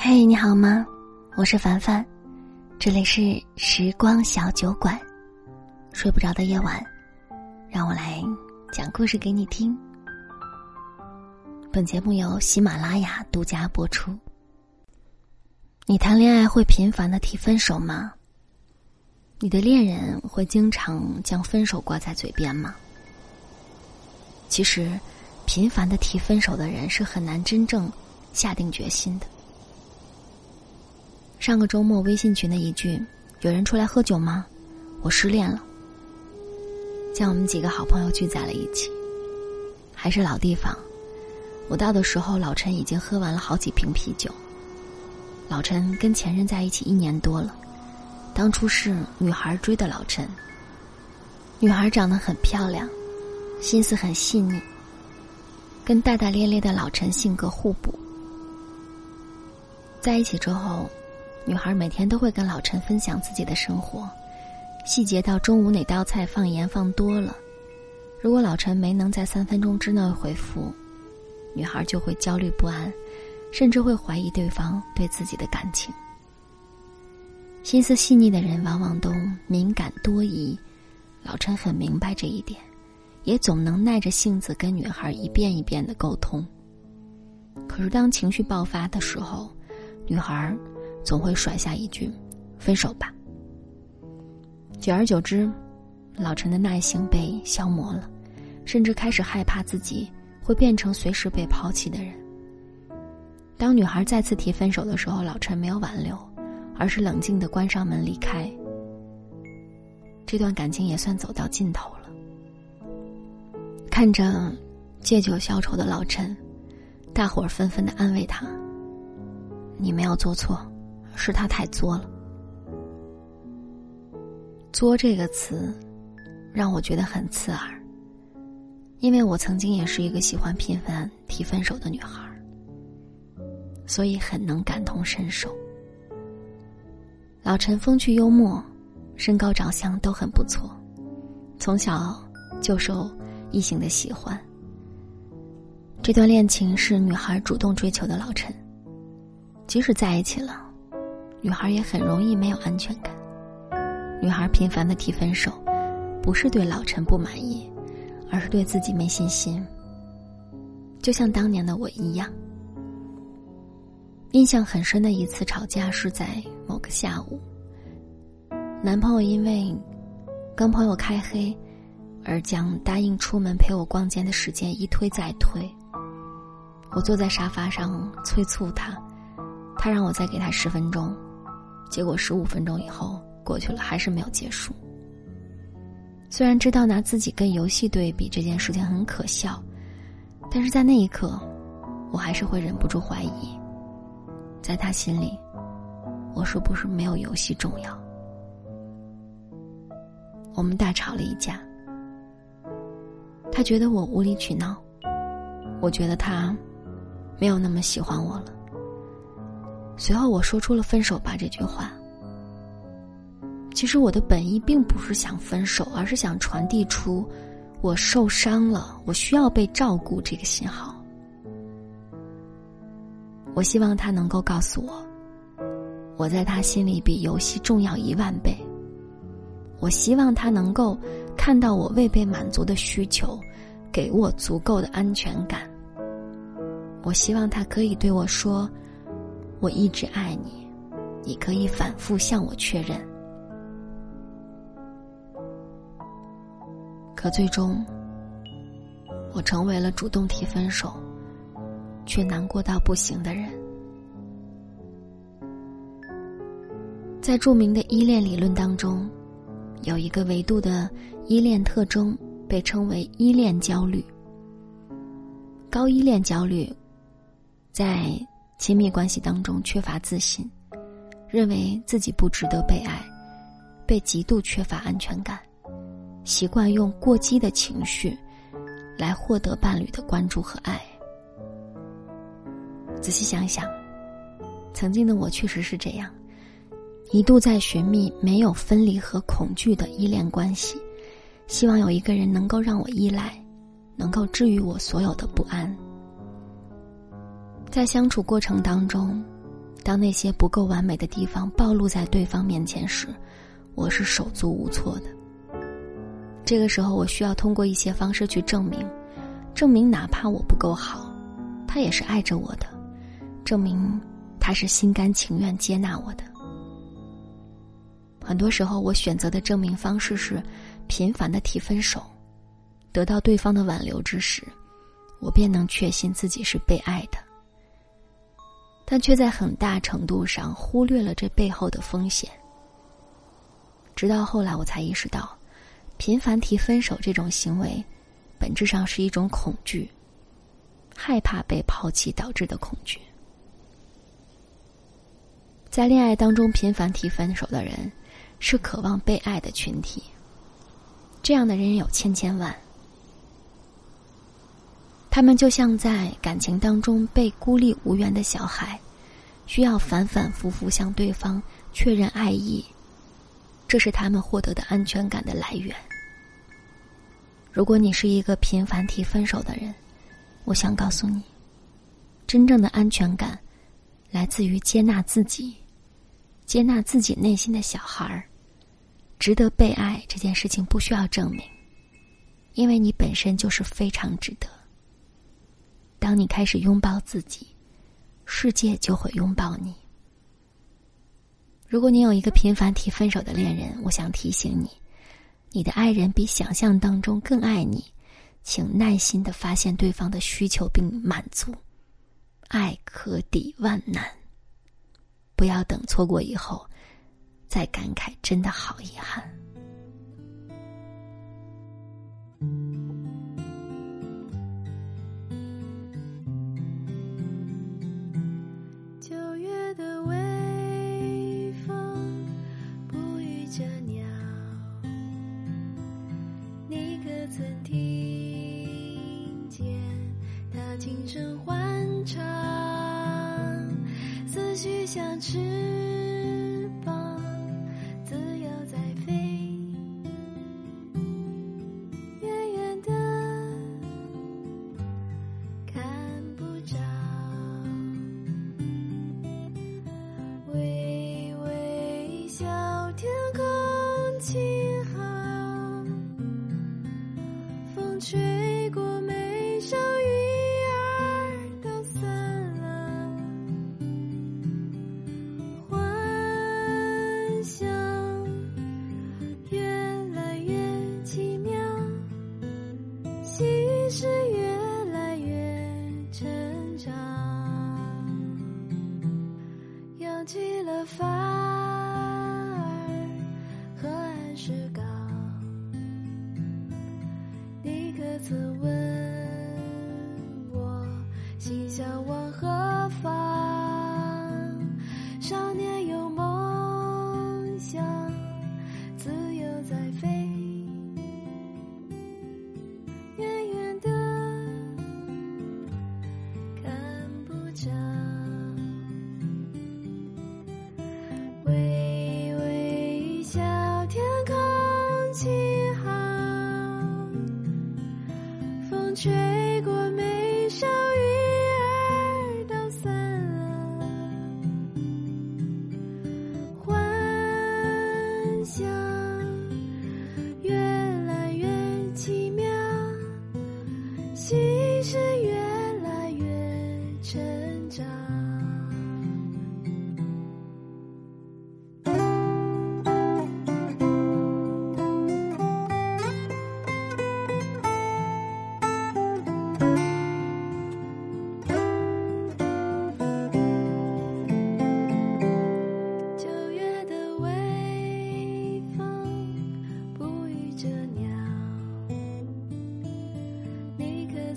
嘿，你好吗？我是凡凡，这里是时光小酒馆。睡不着的夜晚，让我来讲故事给你听。本节目由喜马拉雅独家播出。你谈恋爱会频繁的提分手吗？你的恋人会经常将分手挂在嘴边吗？其实，频繁的提分手的人是很难真正下定决心的。上个周末微信群的一句“有人出来喝酒吗？我失恋了”，将我们几个好朋友聚在了一起。还是老地方，我到的时候，老陈已经喝完了好几瓶啤酒。老陈跟前任在一起一年多了，当初是女孩追的老陈。女孩长得很漂亮，心思很细腻，跟大大咧咧的老陈性格互补。在一起之后。女孩每天都会跟老陈分享自己的生活，细节到中午哪道菜放盐放多了，如果老陈没能在三分钟之内回复，女孩就会焦虑不安，甚至会怀疑对方对自己的感情。心思细腻的人往往都敏感多疑，老陈很明白这一点，也总能耐着性子跟女孩一遍一遍的沟通。可是当情绪爆发的时候，女孩。总会甩下一句“分手吧”。久而久之，老陈的耐心被消磨了，甚至开始害怕自己会变成随时被抛弃的人。当女孩再次提分手的时候，老陈没有挽留，而是冷静的关上门离开。这段感情也算走到尽头了。看着借酒消愁的老陈，大伙纷纷的安慰他：“你没有做错。”是他太作了。作这个词，让我觉得很刺耳。因为我曾经也是一个喜欢频繁提分手的女孩所以很能感同身受。老陈风趣幽默，身高长相都很不错，从小就受异性的喜欢。这段恋情是女孩主动追求的，老陈，即使在一起了。女孩也很容易没有安全感。女孩频繁的提分手，不是对老陈不满意，而是对自己没信心。就像当年的我一样。印象很深的一次吵架是在某个下午，男朋友因为跟朋友开黑，而将答应出门陪我逛街的时间一推再推。我坐在沙发上催促他，他让我再给他十分钟。结果十五分钟以后过去了，还是没有结束。虽然知道拿自己跟游戏对比这件事情很可笑，但是在那一刻，我还是会忍不住怀疑，在他心里，我是不是没有游戏重要？我们大吵了一架，他觉得我无理取闹，我觉得他没有那么喜欢我了。随后我说出了“分手吧”这句话。其实我的本意并不是想分手，而是想传递出我受伤了，我需要被照顾这个信号。我希望他能够告诉我，我在他心里比游戏重要一万倍。我希望他能够看到我未被满足的需求，给我足够的安全感。我希望他可以对我说。我一直爱你，你可以反复向我确认。可最终，我成为了主动提分手，却难过到不行的人。在著名的依恋理论当中，有一个维度的依恋特征被称为依恋焦虑。高依恋焦虑，在。亲密关系当中缺乏自信，认为自己不值得被爱，被极度缺乏安全感，习惯用过激的情绪来获得伴侣的关注和爱。仔细想想，曾经的我确实是这样，一度在寻觅没有分离和恐惧的依恋关系，希望有一个人能够让我依赖，能够治愈我所有的不安。在相处过程当中，当那些不够完美的地方暴露在对方面前时，我是手足无措的。这个时候，我需要通过一些方式去证明，证明哪怕我不够好，他也是爱着我的，证明他是心甘情愿接纳我的。很多时候，我选择的证明方式是频繁的提分手，得到对方的挽留之时，我便能确信自己是被爱的。但却在很大程度上忽略了这背后的风险。直到后来，我才意识到，频繁提分手这种行为，本质上是一种恐惧，害怕被抛弃导致的恐惧。在恋爱当中频繁提分手的人，是渴望被爱的群体。这样的人有千千万，他们就像在感情当中被孤立无援的小孩。需要反反复复向对方确认爱意，这是他们获得的安全感的来源。如果你是一个频繁提分手的人，我想告诉你，真正的安全感来自于接纳自己，接纳自己内心的小孩儿，值得被爱这件事情不需要证明，因为你本身就是非常值得。当你开始拥抱自己。世界就会拥抱你。如果你有一个频繁提分手的恋人，我想提醒你，你的爱人比想象当中更爱你，请耐心的发现对方的需求并满足。爱可抵万难，不要等错过以后，再感慨，真的好遗憾。曾听见他轻声欢唱，思绪像翅膀。曾问我，心向往 change.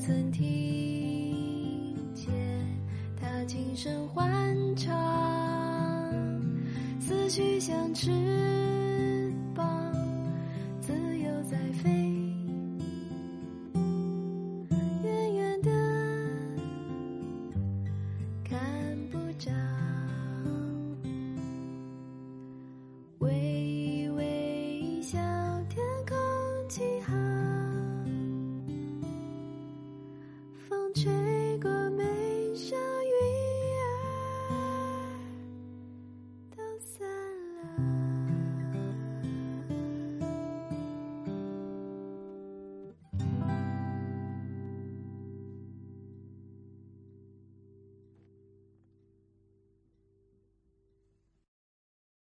曾听见他轻声欢唱，思绪像翅膀。